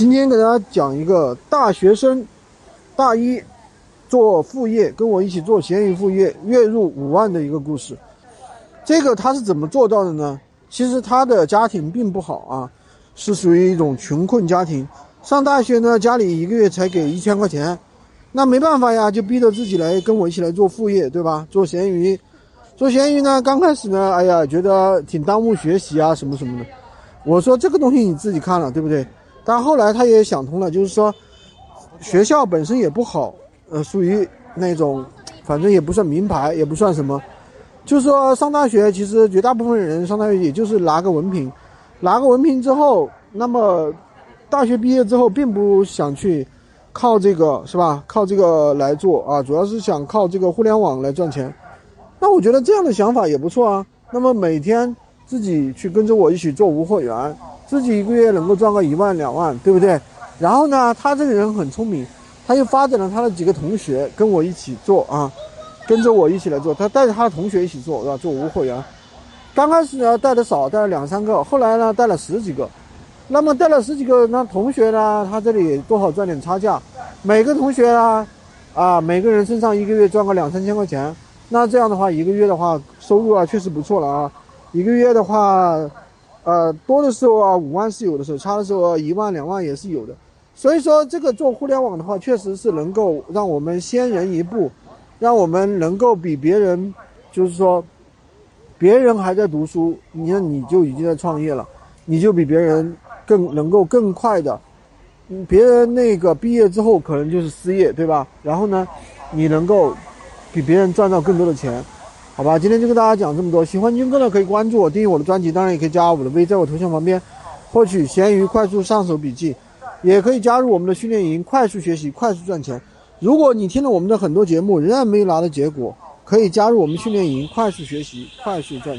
今天给大家讲一个大学生大一做副业，跟我一起做闲鱼副业，月入五万的一个故事。这个他是怎么做到的呢？其实他的家庭并不好啊，是属于一种穷困家庭。上大学呢，家里一个月才给一千块钱，那没办法呀，就逼着自己来跟我一起来做副业，对吧？做闲鱼，做闲鱼呢，刚开始呢，哎呀，觉得挺耽误学习啊，什么什么的。我说这个东西你自己看了，对不对？但后来他也想通了，就是说学校本身也不好，呃，属于那种，反正也不算名牌，也不算什么。就是说上大学，其实绝大部分人上大学也就是拿个文凭，拿个文凭之后，那么。大学毕业之后，并不想去靠这个，是吧？靠这个来做啊，主要是想靠这个互联网来赚钱。那我觉得这样的想法也不错啊。那么每天自己去跟着我一起做无货源，自己一个月能够赚个一万两万，对不对？然后呢，他这个人很聪明，他又发展了他的几个同学跟我一起做啊，跟着我一起来做。他带着他的同学一起做，是吧？做无货源。刚开始呢带的少，带了两三个，后来呢带了十几个。那么带了十几个那同学呢，他这里多少赚点差价，每个同学啊，啊每个人身上一个月赚个两三千块钱，那这样的话一个月的话收入啊确实不错了啊，一个月的话，呃多的时候啊五万是有的时候，差的时候一万两万也是有的，所以说这个做互联网的话确实是能够让我们先人一步，让我们能够比别人，就是说，别人还在读书，你看你就已经在创业了，你就比别人。更能够更快的，别人那个毕业之后可能就是失业，对吧？然后呢，你能够比别人赚到更多的钱，好吧？今天就跟大家讲这么多。喜欢军哥的可以关注我，订阅我的专辑，当然也可以加我的微，在我头像旁边获取闲鱼快速上手笔记，也可以加入我们的训练营，快速学习，快速赚钱。如果你听了我们的很多节目仍然没有拿到结果，可以加入我们训练营，快速学习，快速赚钱。